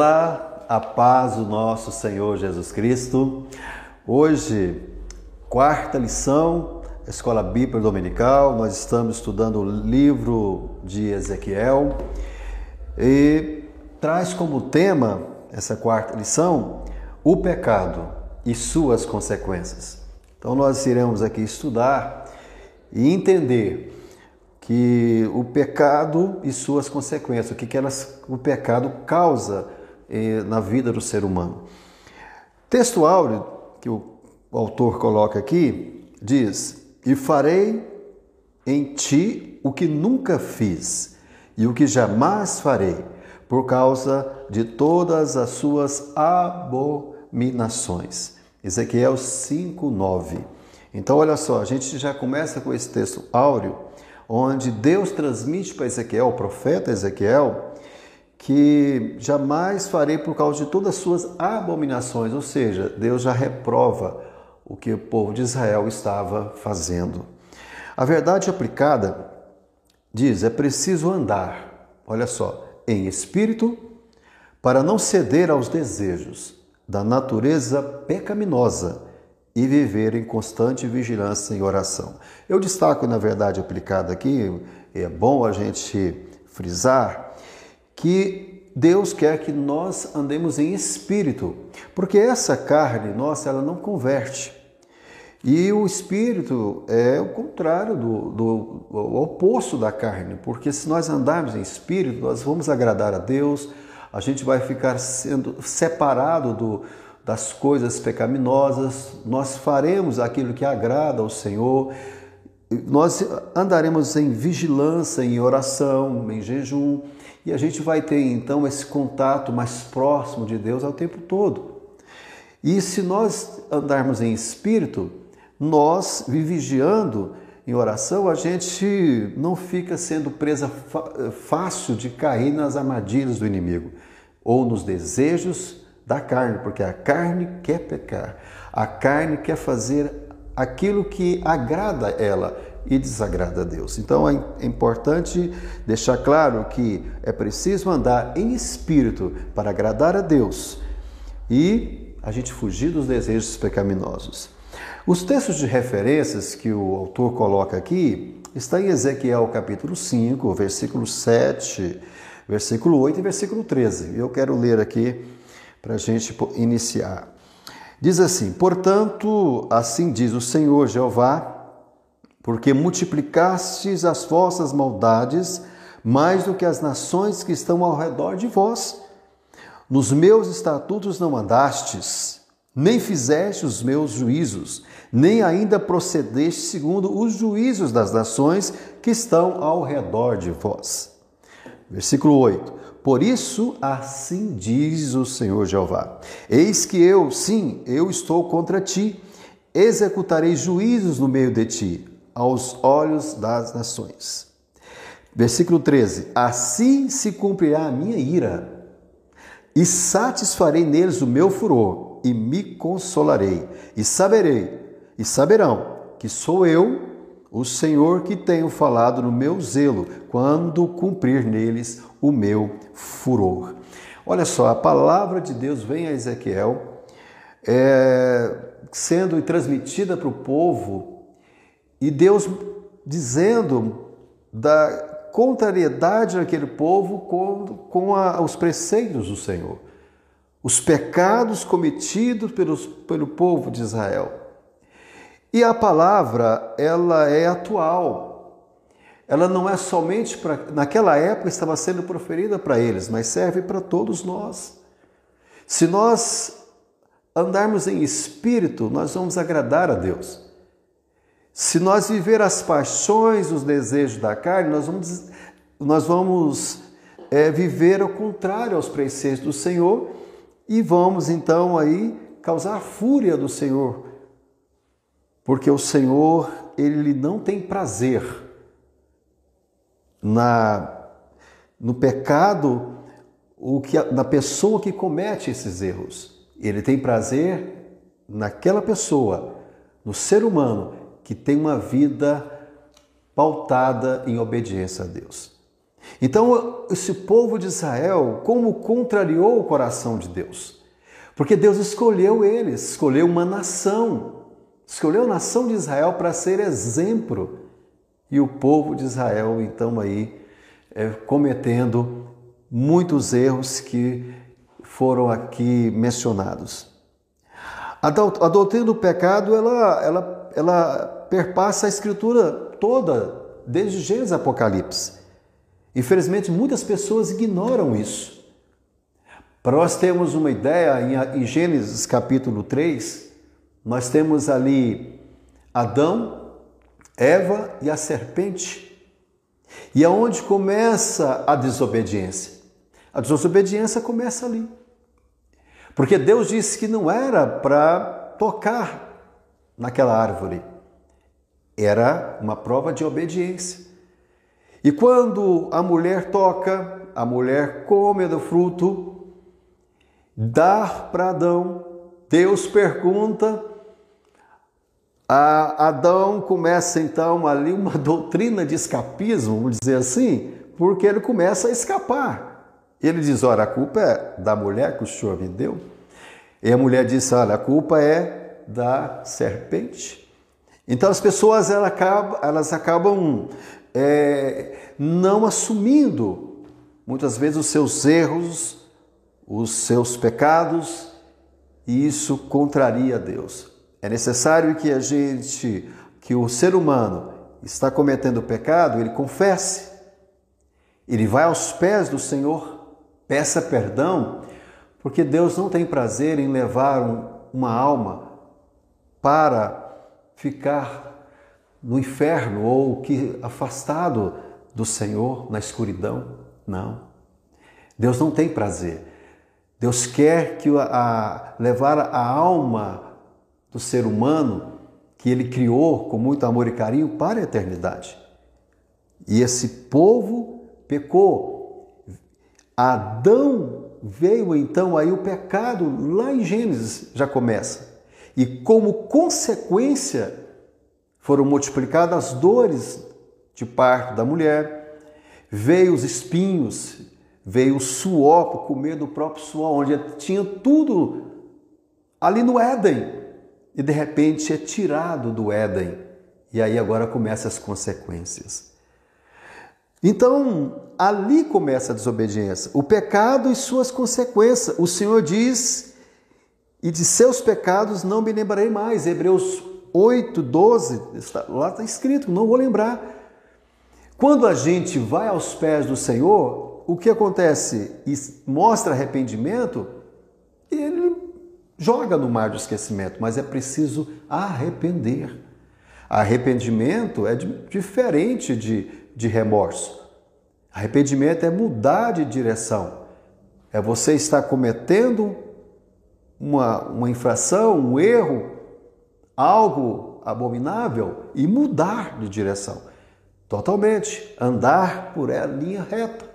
Olá, a paz do nosso Senhor Jesus Cristo. Hoje, quarta lição, Escola Bíblica Dominical, nós estamos estudando o livro de Ezequiel e traz como tema essa quarta lição o pecado e suas consequências. Então, nós iremos aqui estudar e entender que o pecado e suas consequências, o que, que elas, o pecado causa na vida do ser humano. Texto áureo que o autor coloca aqui diz: E farei em ti o que nunca fiz e o que jamais farei, por causa de todas as suas abominações. Ezequiel 5:9. Então olha só, a gente já começa com esse texto áureo onde Deus transmite para Ezequiel, o profeta Ezequiel, que jamais farei por causa de todas as suas abominações, ou seja, Deus já reprova o que o povo de Israel estava fazendo. A verdade aplicada diz: é preciso andar, olha só, em espírito, para não ceder aos desejos da natureza pecaminosa e viver em constante vigilância e oração. Eu destaco, na verdade, aplicado aqui, é bom a gente frisar, que Deus quer que nós andemos em espírito, porque essa carne nossa, ela não converte. E o espírito é o contrário do, do o oposto da carne, porque se nós andarmos em espírito, nós vamos agradar a Deus, a gente vai ficar sendo separado do, das coisas pecaminosas, nós faremos aquilo que agrada ao Senhor, nós andaremos em vigilância, em oração, em jejum, e a gente vai ter então esse contato mais próximo de Deus ao tempo todo. E se nós andarmos em espírito, nós vigiando em oração, a gente não fica sendo presa fácil de cair nas armadilhas do inimigo ou nos desejos da carne, porque a carne quer pecar, a carne quer fazer aquilo que agrada ela e desagrada a Deus. Então é importante deixar claro que é preciso andar em espírito para agradar a Deus e a gente fugir dos desejos pecaminosos. Os textos de referências que o autor coloca aqui está em Ezequiel capítulo 5, versículo 7, versículo 8 e versículo 13. Eu quero ler aqui para a gente iniciar. Diz assim: Portanto, assim diz o Senhor Jeová, porque multiplicastes as vossas maldades mais do que as nações que estão ao redor de vós. Nos meus estatutos não andastes, nem fizeste os meus juízos, nem ainda procedeste segundo os juízos das nações que estão ao redor de vós. Versículo 8: por isso, assim diz o Senhor Jeová: Eis que eu, sim, eu estou contra ti, executarei juízos no meio de ti, aos olhos das nações. Versículo 13: Assim se cumprirá a minha ira, e satisfarei neles o meu furor, e me consolarei, e saberei, e saberão que sou eu, o Senhor que tenho falado no meu zelo, quando cumprir neles o meu furor. Olha só, a palavra de Deus vem a Ezequiel, é, sendo transmitida para o povo, e Deus dizendo da contrariedade daquele povo com, com a, os preceitos do Senhor, os pecados cometidos pelos, pelo povo de Israel. E a palavra, ela é atual, ela não é somente para. Naquela época estava sendo proferida para eles, mas serve para todos nós. Se nós andarmos em espírito, nós vamos agradar a Deus. Se nós viver as paixões, os desejos da carne, nós vamos, nós vamos é, viver ao contrário aos preceitos do Senhor e vamos então aí causar a fúria do Senhor, porque o Senhor ele não tem prazer na no pecado o que na pessoa que comete esses erros. Ele tem prazer naquela pessoa, no ser humano que tem uma vida pautada em obediência a Deus. Então, esse povo de Israel, como contrariou o coração de Deus? Porque Deus escolheu eles, escolheu uma nação, escolheu a nação de Israel para ser exemplo. E o povo de Israel, então, aí, é, cometendo muitos erros que foram aqui mencionados. A doutrina do pecado, ela, ela, ela perpassa a escritura toda, desde Gênesis Apocalipse. Infelizmente, muitas pessoas ignoram isso. Para nós termos uma ideia, em Gênesis capítulo 3, nós temos ali Adão, Eva e a serpente. E aonde começa a desobediência? A desobediência começa ali. Porque Deus disse que não era para tocar naquela árvore. Era uma prova de obediência. E quando a mulher toca, a mulher come do fruto, dá para Adão, Deus pergunta, a Adão começa então ali uma doutrina de escapismo, vamos dizer assim, porque ele começa a escapar. Ele diz: Olha, a culpa é da mulher que o senhor me deu. E a mulher disse: Olha, a culpa é da serpente. Então as pessoas elas acabam, elas acabam é, não assumindo muitas vezes os seus erros, os seus pecados, e isso contraria a Deus. É necessário que a gente, que o ser humano está cometendo pecado, ele confesse, ele vai aos pés do Senhor, peça perdão, porque Deus não tem prazer em levar uma alma para ficar no inferno ou que afastado do Senhor na escuridão. Não. Deus não tem prazer. Deus quer que a, levar a alma do ser humano que ele criou com muito amor e carinho para a eternidade. E esse povo pecou. Adão veio então aí o pecado lá em Gênesis já começa. E como consequência foram multiplicadas as dores de parto da mulher, veio os espinhos, veio o suor para comer do próprio suor, onde tinha tudo ali no Éden, e de repente é tirado do Éden. E aí agora começam as consequências. Então, ali começa a desobediência, o pecado e suas consequências. O Senhor diz: "E de seus pecados não me lembrarei mais." Hebreus 8, 12, está, lá está escrito, não vou lembrar. Quando a gente vai aos pés do Senhor, o que acontece? E mostra arrependimento, ele joga no mar do esquecimento, mas é preciso arrepender. Arrependimento é diferente de, de remorso. Arrependimento é mudar de direção. É você estar cometendo uma, uma infração, um erro, algo abominável e mudar de direção. Totalmente. Andar por a linha reta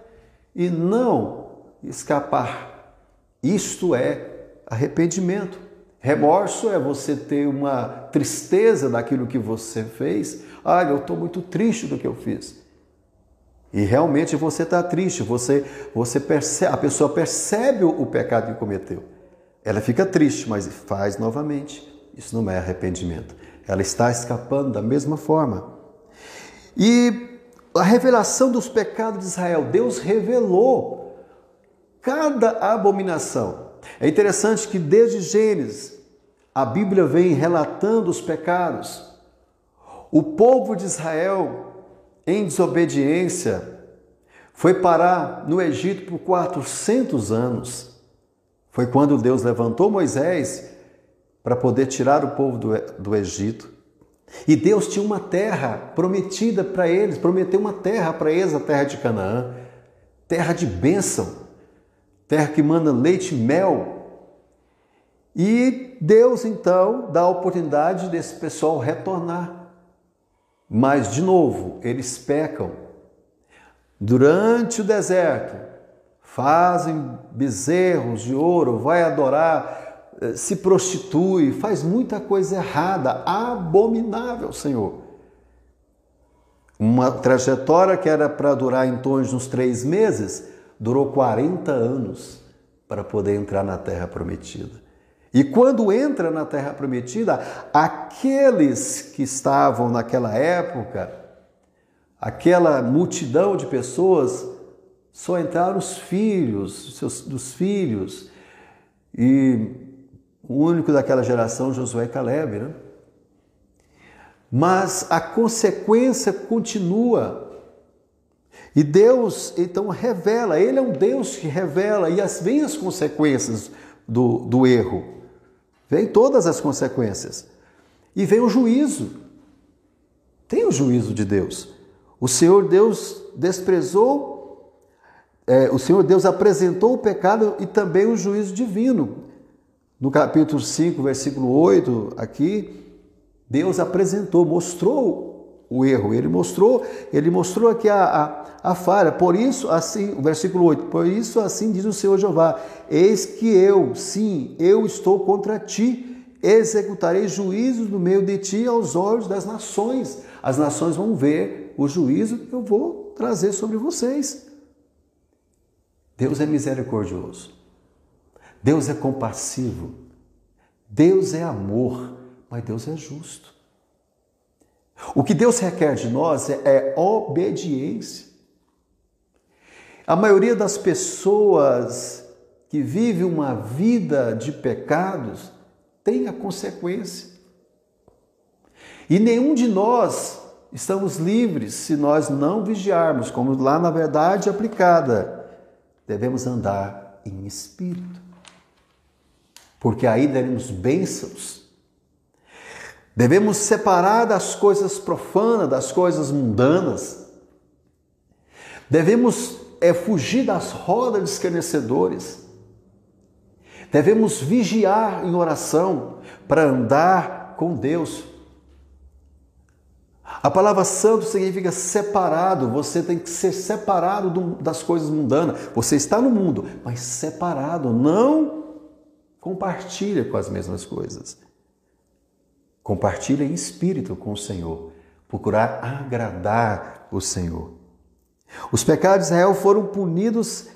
e não escapar. Isto é arrependimento. Remorso é você ter uma tristeza daquilo que você fez. Ah, eu estou muito triste do que eu fiz. E realmente você está triste, você, você percebe, a pessoa percebe o pecado que cometeu. Ela fica triste, mas faz novamente. Isso não é arrependimento. Ela está escapando da mesma forma. E a revelação dos pecados de Israel, Deus revelou cada abominação. É interessante que desde Gênesis a Bíblia vem relatando os pecados. O povo de Israel, em desobediência, foi parar no Egito por 400 anos. Foi quando Deus levantou Moisés para poder tirar o povo do, do Egito. E Deus tinha uma terra prometida para eles, prometeu uma terra para eles, a terra de Canaã, terra de bênção, terra que manda leite e mel. E Deus então dá a oportunidade desse pessoal retornar. Mas, de novo, eles pecam. Durante o deserto, fazem bezerros de ouro, vai adorar eh, se prostitui, faz muita coisa errada, abominável, Senhor. Uma trajetória que era para durar em torno de uns três meses, durou 40 anos para poder entrar na Terra Prometida. E quando entra na Terra Prometida, aqueles que estavam naquela época, aquela multidão de pessoas, só entraram os filhos, seus, dos filhos, e o único daquela geração, Josué Caleb, né? Mas a consequência continua. E Deus, então, revela, Ele é um Deus que revela, e as, vem as consequências do, do erro. Vem todas as consequências. E vem o juízo. Tem o juízo de Deus. O Senhor Deus desprezou, é, o Senhor Deus apresentou o pecado e também o juízo divino. No capítulo 5, versículo 8, aqui, Deus apresentou, mostrou o erro, ele mostrou, ele mostrou aqui a, a, a falha. Por isso, assim, o versículo 8, por isso assim diz o Senhor Jeová: Eis que eu, sim, eu estou contra ti, executarei juízos no meio de ti aos olhos das nações. As nações vão ver o juízo que eu vou trazer sobre vocês. Deus é misericordioso. Deus é compassivo. Deus é amor, mas Deus é justo. O que Deus requer de nós é, é obediência. A maioria das pessoas que vive uma vida de pecados tem a consequência. E nenhum de nós estamos livres se nós não vigiarmos, como lá na verdade aplicada. Devemos andar em espírito porque aí daremos bênçãos. Devemos separar das coisas profanas, das coisas mundanas. Devemos é, fugir das rodas de escarnecedores. Devemos vigiar em oração para andar com Deus. A palavra santo significa separado. Você tem que ser separado das coisas mundanas. Você está no mundo, mas separado, não Compartilha com as mesmas coisas. Compartilha em espírito com o Senhor. Procurar agradar o Senhor. Os pecados de Israel foram punidos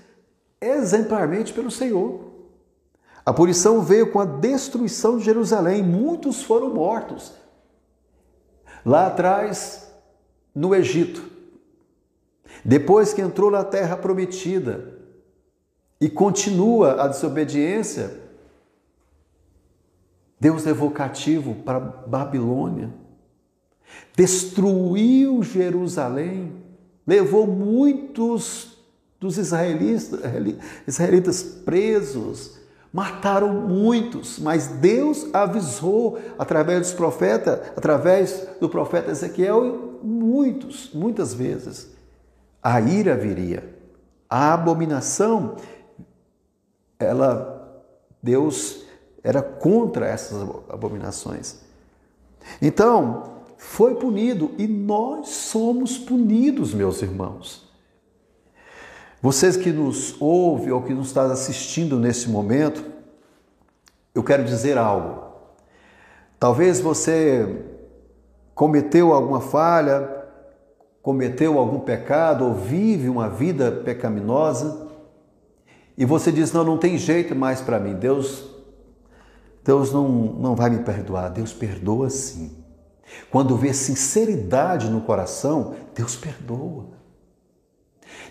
exemplarmente pelo Senhor. A punição veio com a destruição de Jerusalém. Muitos foram mortos. Lá atrás, no Egito. Depois que entrou na terra prometida e continua a desobediência, Deus levou cativo para Babilônia, destruiu Jerusalém, levou muitos dos israelitas, israelitas presos, mataram muitos, mas Deus avisou através dos profetas, através do profeta Ezequiel, muitos, muitas vezes, a ira viria, a abominação, ela Deus era contra essas abominações. Então, foi punido e nós somos punidos, meus irmãos. Vocês que nos ouvem ou que nos estão assistindo nesse momento, eu quero dizer algo. Talvez você cometeu alguma falha, cometeu algum pecado ou vive uma vida pecaminosa e você diz: Não, não tem jeito mais para mim. Deus Deus não, não vai me perdoar, Deus perdoa sim. Quando vê sinceridade no coração, Deus perdoa.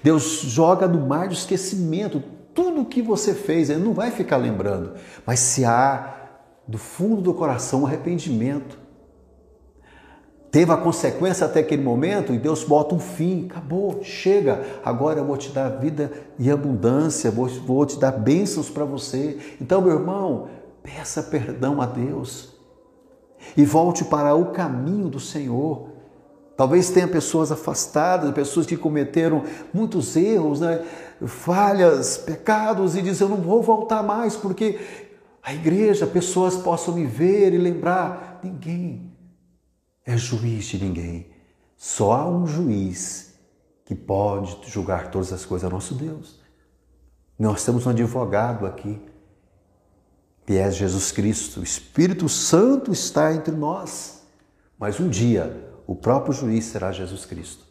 Deus joga no mar do esquecimento tudo o que você fez, Ele não vai ficar lembrando. Mas se há do fundo do coração arrependimento, teve a consequência até aquele momento e Deus bota um fim, acabou, chega, agora eu vou te dar vida e abundância, vou, vou te dar bênçãos para você. Então, meu irmão, Peça perdão a Deus e volte para o caminho do Senhor. Talvez tenha pessoas afastadas, pessoas que cometeram muitos erros, né? falhas, pecados e dizem: Eu não vou voltar mais porque a igreja, pessoas possam me ver e lembrar. Ninguém é juiz de ninguém. Só há um juiz que pode julgar todas as coisas, é nosso Deus. Nós temos um advogado aqui que é Jesus Cristo. O Espírito Santo está entre nós. Mas um dia o próprio juiz será Jesus Cristo.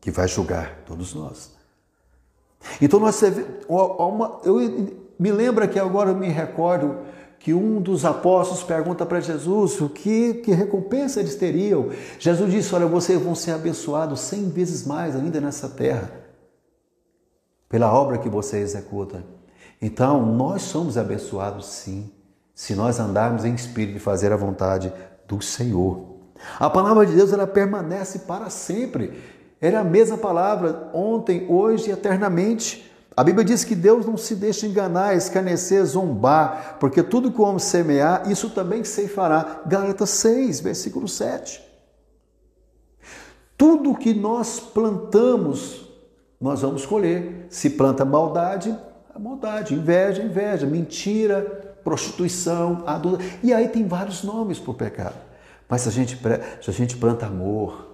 que vai julgar todos nós. Então nós eu me lembro que agora eu me recordo que um dos apóstolos pergunta para Jesus o que, que recompensa eles teriam. Jesus disse: Olha, vocês vão ser abençoados cem vezes mais ainda nessa terra, pela obra que você executa. Então, nós somos abençoados sim, se nós andarmos em espírito e fazer a vontade do Senhor. A palavra de Deus ela permanece para sempre. Era é a mesma palavra ontem, hoje e eternamente. A Bíblia diz que Deus não se deixa enganar, escarnecer, zombar, porque tudo que o homem semear, isso também se fará. Gálatas 6, versículo 7. Tudo que nós plantamos, nós vamos colher. Se planta maldade, a maldade, inveja, inveja, mentira, prostituição, adulto. E aí tem vários nomes para o pecado. Mas se a gente, se a gente planta amor,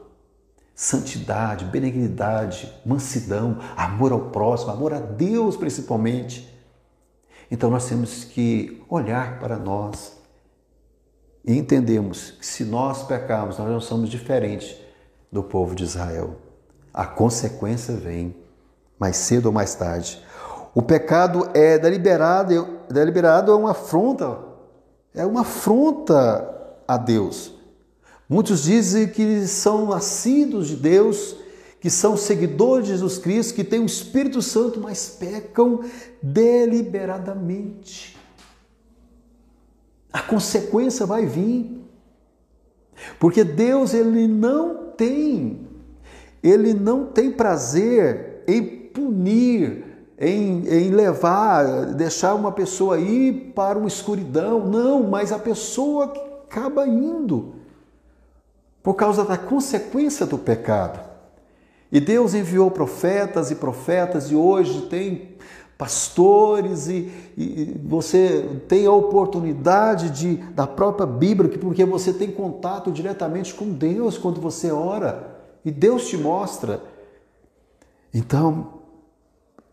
santidade, benignidade, mansidão, amor ao próximo, amor a Deus principalmente. Então nós temos que olhar para nós e entendemos que se nós pecarmos, nós não somos diferentes do povo de Israel. A consequência vem mais cedo ou mais tarde. O pecado é deliberado, deliberado é uma afronta, é uma afronta a Deus. Muitos dizem que são nascidos de Deus, que são seguidores de Jesus Cristo, que têm o Espírito Santo, mas pecam deliberadamente. A consequência vai vir. Porque Deus ele não tem ele não tem prazer em punir, em, em levar, deixar uma pessoa ir para uma escuridão. Não, mas a pessoa acaba indo por causa da consequência do pecado. E Deus enviou profetas e profetas, e hoje tem pastores, e, e, você tem a oportunidade de, da própria Bíblia, porque você tem contato diretamente com Deus quando você ora, e Deus te mostra. Então,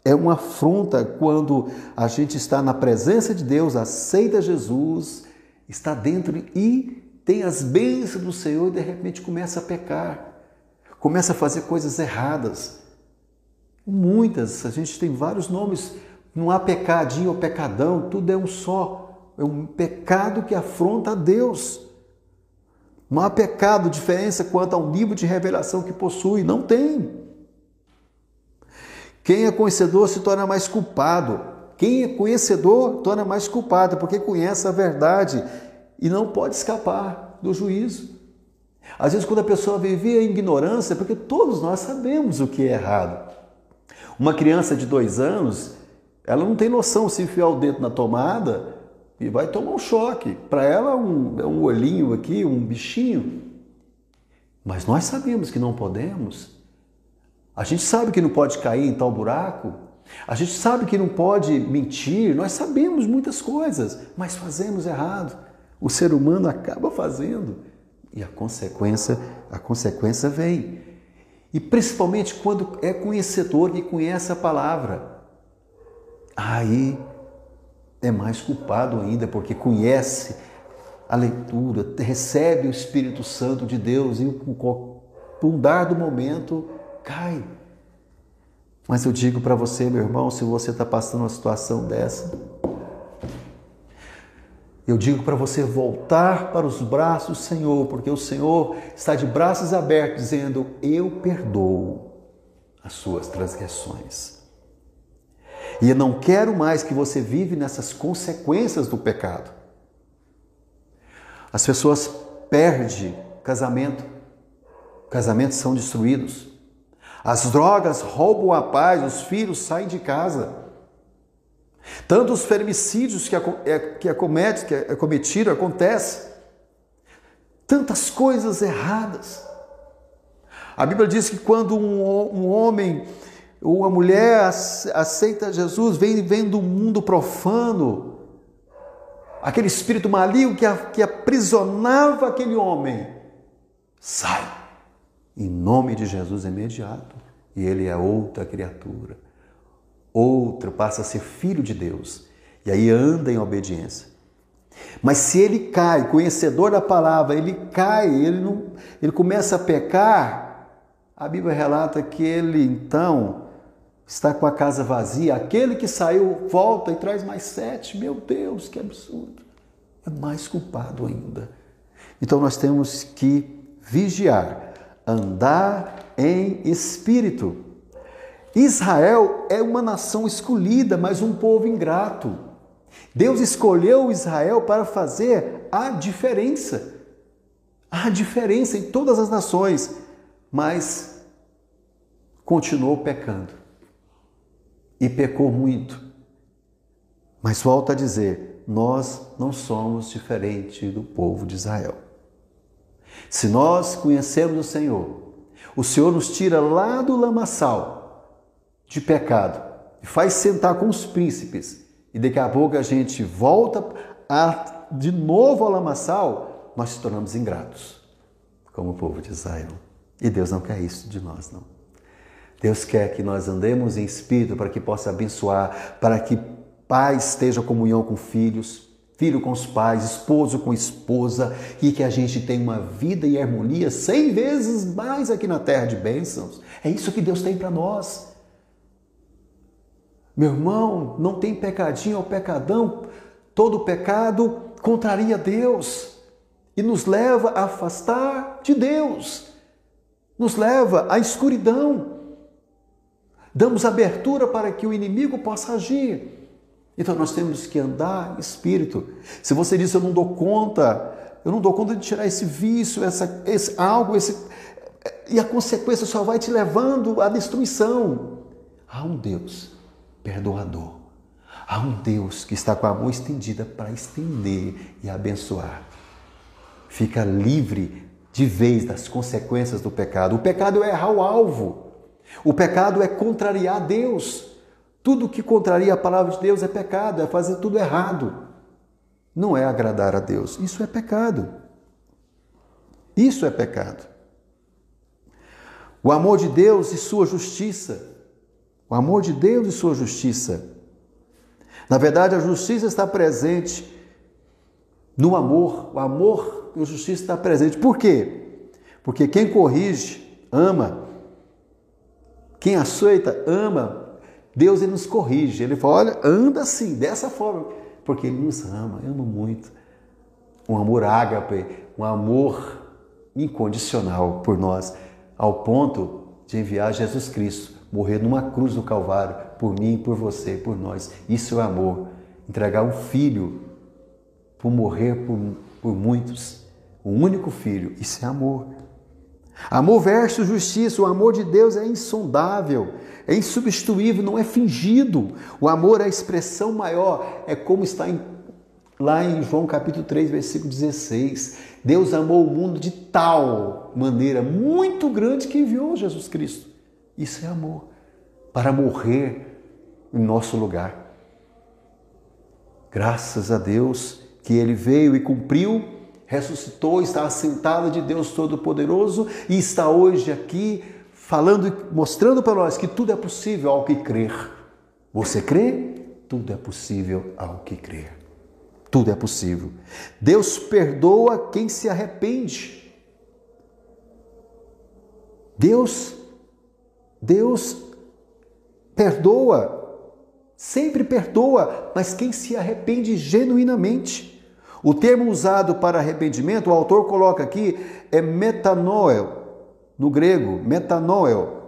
é uma afronta quando a gente está na presença de Deus, aceita Jesus, está dentro e tem as bênçãos do Senhor e de repente começa a pecar, começa a fazer coisas erradas. Muitas, a gente tem vários nomes, não há pecadinho ou pecadão, tudo é um só. É um pecado que afronta a Deus. Não há pecado, diferença quanto ao nível de revelação que possui, não tem. Quem é conhecedor se torna mais culpado. Quem é conhecedor torna mais culpado, porque conhece a verdade e não pode escapar do juízo. Às vezes, quando a pessoa vive a ignorância, porque todos nós sabemos o que é errado. Uma criança de dois anos, ela não tem noção se enfiar o dedo na tomada e vai tomar um choque. Para ela, um, é um olhinho aqui, um bichinho. Mas nós sabemos que não podemos. A gente sabe que não pode cair em tal buraco. A gente sabe que não pode mentir. Nós sabemos muitas coisas, mas fazemos errado o ser humano acaba fazendo e a consequência, a consequência vem. E principalmente quando é conhecedor e conhece a palavra. Aí é mais culpado ainda, porque conhece a leitura, recebe o Espírito Santo de Deus e com um dado momento cai. Mas eu digo para você, meu irmão, se você está passando uma situação dessa, eu digo para você voltar para os braços do Senhor, porque o Senhor está de braços abertos, dizendo: Eu perdoo as suas transgressões. E eu não quero mais que você vive nessas consequências do pecado. As pessoas perdem casamento, casamentos são destruídos. As drogas roubam a paz, os filhos saem de casa. Tantos fermicídios que, é, que, acomete, que é cometido, acontece. Tantas coisas erradas. A Bíblia diz que quando um, um homem ou uma mulher aceita Jesus, vem, vem do mundo profano, aquele espírito maligno que, que aprisionava aquele homem, sai em nome de Jesus imediato, e ele é outra criatura outro passa a ser filho de Deus e aí anda em obediência. Mas se ele cai, conhecedor da palavra, ele cai, ele não, ele começa a pecar, a Bíblia relata que ele então está com a casa vazia. Aquele que saiu volta e traz mais sete. Meu Deus, que absurdo! É mais culpado ainda. Então nós temos que vigiar, andar em espírito. Israel é uma nação escolhida, mas um povo ingrato. Deus escolheu Israel para fazer a diferença. A diferença em todas as nações, mas continuou pecando. E pecou muito. Mas volta a dizer: nós não somos diferente do povo de Israel. Se nós conhecemos o Senhor, o Senhor nos tira lá do lamaçal de pecado e faz sentar com os príncipes. E daqui a pouco a gente volta a, de novo ao lamaçal, nós se tornamos ingratos, como o povo de Israel. E Deus não quer isso de nós, não. Deus quer que nós andemos em espírito para que possa abençoar, para que pai esteja comunhão com filhos, filho com os pais, esposo com esposa, e que a gente tenha uma vida em harmonia cem vezes mais aqui na terra de bênçãos. É isso que Deus tem para nós. Meu irmão, não tem pecadinho ou pecadão, todo pecado contraria Deus e nos leva a afastar de Deus, nos leva à escuridão. Damos abertura para que o inimigo possa agir. Então nós temos que andar espírito. Se você diz eu não dou conta, eu não dou conta de tirar esse vício, essa, esse algo, esse e a consequência só vai te levando à destruição. Há um Deus perdoador. Há um Deus que está com a mão estendida para estender e abençoar. Fica livre de vez das consequências do pecado. O pecado é errar o alvo. O pecado é contrariar Deus. Tudo que contraria a palavra de Deus é pecado, é fazer tudo errado. Não é agradar a Deus. Isso é pecado. Isso é pecado. O amor de Deus e sua justiça. O amor de Deus e sua justiça. Na verdade, a justiça está presente no amor. O amor e a justiça está presente. Por quê? Porque quem corrige, ama. Quem aceita, ama. Deus ele nos corrige. Ele fala: olha, anda assim, dessa forma. Porque Ele nos ama, ama muito. Um amor ágape, um amor incondicional por nós, ao ponto de enviar Jesus Cristo morrer numa cruz do Calvário por mim, por você, por nós. Isso é amor. Entregar um filho por morrer por, por muitos, o único filho, isso é amor. Amor versus justiça, o amor de Deus é insondável, é insubstituível, não é fingido. O amor é a expressão maior, é como está em, lá em João capítulo 3, versículo 16. Deus amou o mundo de tal maneira muito grande que enviou Jesus Cristo. Isso é amor, para morrer em nosso lugar. Graças a Deus que ele veio e cumpriu ressuscitou, está assentado de Deus Todo-Poderoso e está hoje aqui falando e mostrando para nós que tudo é possível ao que crer. Você crê? Tudo é possível ao que crer. Tudo é possível. Deus perdoa quem se arrepende. Deus, Deus perdoa, sempre perdoa, mas quem se arrepende genuinamente. O termo usado para arrependimento, o autor coloca aqui, é metanoel, no grego, metanoel.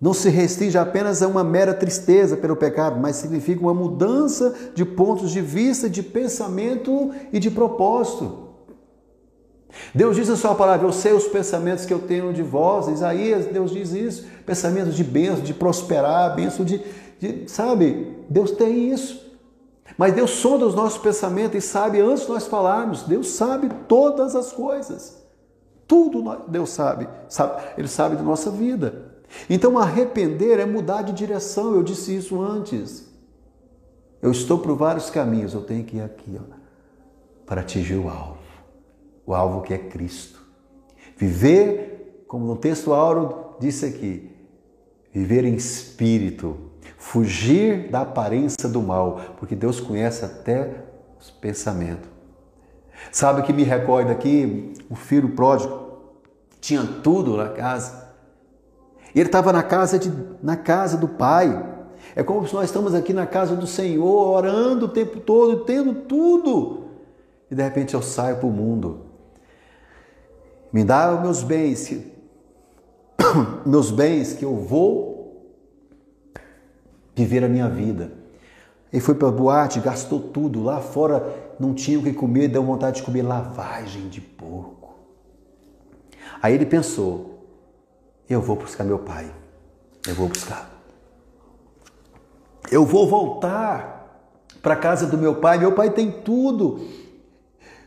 Não se restringe apenas a uma mera tristeza pelo pecado, mas significa uma mudança de pontos de vista, de pensamento e de propósito. Deus diz na sua palavra, eu sei os pensamentos que eu tenho de vós, Isaías, Deus diz isso, pensamentos de bênção, de prosperar, bênção de, de, sabe, Deus tem isso. Mas Deus sonda os nossos pensamentos e sabe antes de nós falarmos. Deus sabe todas as coisas. Tudo Deus sabe. sabe. Ele sabe da nossa vida. Então, arrepender é mudar de direção. Eu disse isso antes. Eu estou por vários caminhos. Eu tenho que ir aqui ó, para atingir o alvo. O alvo que é Cristo. Viver, como no texto Auro disse aqui, viver em espírito Fugir da aparência do mal, porque Deus conhece até os pensamentos. Sabe que me recorda aqui o filho pródigo tinha tudo na casa, Ele estava na casa, de, na casa do Pai. É como se nós estamos aqui na casa do Senhor, orando o tempo todo, tendo tudo. E de repente eu saio para o mundo. Me dá os meus bens, meus bens que eu vou viver a minha vida. Ele foi para a boate, gastou tudo. Lá fora não tinha o que comer, deu vontade de comer lavagem de porco. Aí ele pensou: eu vou buscar meu pai. Eu vou buscar. Eu vou voltar para a casa do meu pai. Meu pai tem tudo.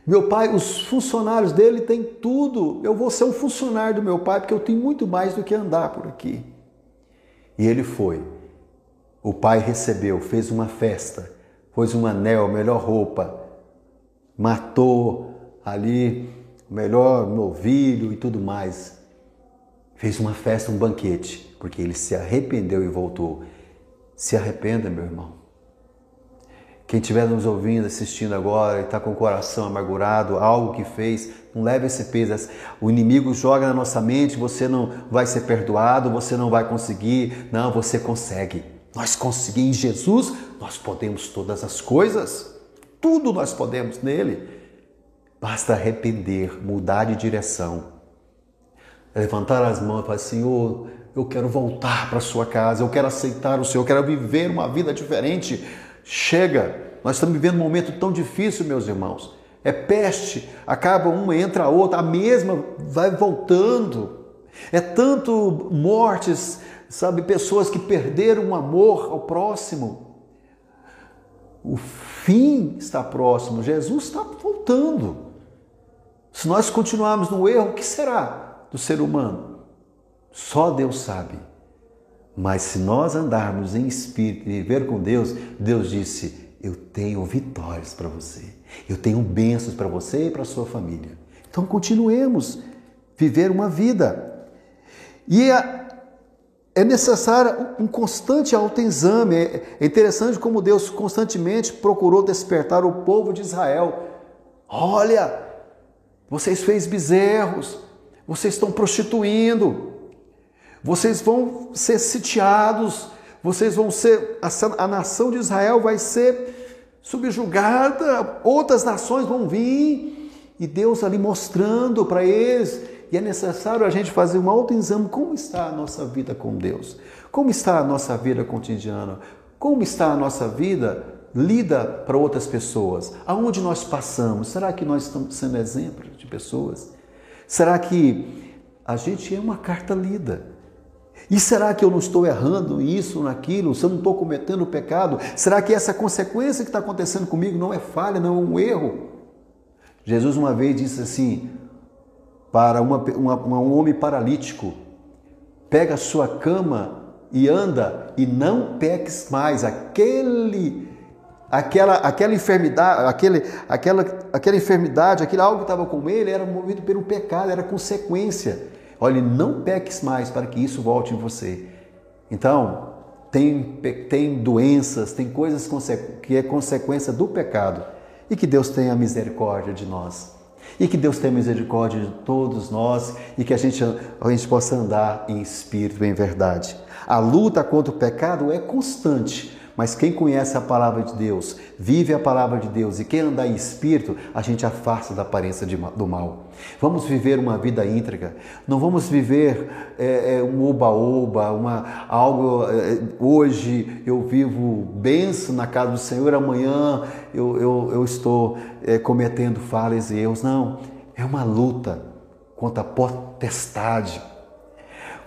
Meu pai, os funcionários dele têm tudo. Eu vou ser um funcionário do meu pai porque eu tenho muito mais do que andar por aqui. E ele foi. O pai recebeu, fez uma festa, pôs um anel, melhor roupa, matou ali o melhor novilho e tudo mais. Fez uma festa, um banquete, porque ele se arrependeu e voltou. Se arrependa, meu irmão. Quem estiver nos ouvindo, assistindo agora e está com o coração amargurado, algo que fez, não leve esse peso. O inimigo joga na nossa mente, você não vai ser perdoado, você não vai conseguir. Não, você consegue. Nós conseguimos em Jesus, nós podemos todas as coisas. Tudo nós podemos nele. Basta arrepender, mudar de direção. Levantar as mãos e falar, Senhor, eu quero voltar para sua casa, eu quero aceitar o Senhor, eu quero viver uma vida diferente. Chega, nós estamos vivendo um momento tão difícil, meus irmãos. É peste, acaba uma, entra a outra, a mesma vai voltando. É tanto mortes, sabe, pessoas que perderam o amor ao próximo. O fim está próximo, Jesus está voltando. Se nós continuarmos no erro, o que será do ser humano? Só Deus sabe. Mas se nós andarmos em espírito e viver com Deus, Deus disse: Eu tenho vitórias para você, eu tenho bênçãos para você e para sua família. Então continuemos viver uma vida. E é, é necessário um constante autoexame. É interessante como Deus constantemente procurou despertar o povo de Israel. Olha, vocês fez bezerros, vocês estão prostituindo, vocês vão ser sitiados, vocês vão ser, a, nação de Israel vai ser subjugada, outras nações vão vir, e Deus ali mostrando para eles, e é necessário a gente fazer um autoexame, como está a nossa vida com Deus? Como está a nossa vida cotidiana? Como está a nossa vida lida para outras pessoas? Aonde nós passamos? Será que nós estamos sendo exemplo de pessoas? Será que a gente é uma carta lida? E será que eu não estou errando isso, naquilo? Se eu não estou cometendo pecado? Será que essa consequência que está acontecendo comigo não é falha, não é um erro? Jesus uma vez disse assim para uma, uma, um homem paralítico: pega a sua cama e anda e não peques mais. Aquele, aquela, aquela enfermidade, aquele, aquela, aquela enfermidade, aquele algo que estava com ele era movido pelo pecado, era consequência. Olhe, não peques mais para que isso volte em você. Então, tem, tem doenças, tem coisas que é consequência do pecado. E que Deus tenha misericórdia de nós. E que Deus tenha misericórdia de todos nós e que a gente, a gente possa andar em espírito, em verdade. A luta contra o pecado é constante, mas quem conhece a palavra de Deus, vive a palavra de Deus e quem andar em espírito, a gente afasta da aparência de, do mal. Vamos viver uma vida íntegra. Não vamos viver é, é, um oba-oba, uma, algo. É, hoje eu vivo benção na casa do Senhor, amanhã eu, eu, eu estou é, cometendo falhas e erros. Não. É uma luta contra a potestade,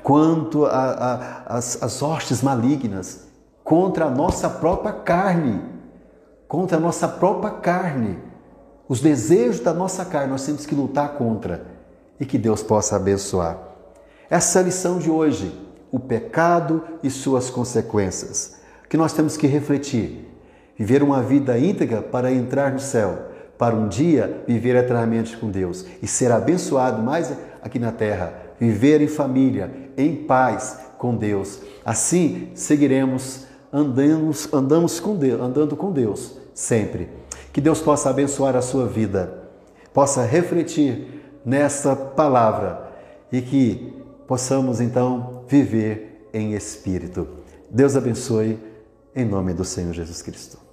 quanto às hostes malignas contra a nossa própria carne, contra a nossa própria carne. Os desejos da nossa carne nós temos que lutar contra e que Deus possa abençoar. Essa é lição de hoje, o pecado e suas consequências, que nós temos que refletir, viver uma vida íntegra para entrar no céu, para um dia viver eternamente com Deus e ser abençoado mais aqui na terra, viver em família, em paz com Deus. Assim seguiremos andamos, andamos com Deus, andando com Deus sempre. Que Deus possa abençoar a sua vida, possa refletir nessa palavra e que possamos então viver em espírito. Deus abençoe, em nome do Senhor Jesus Cristo.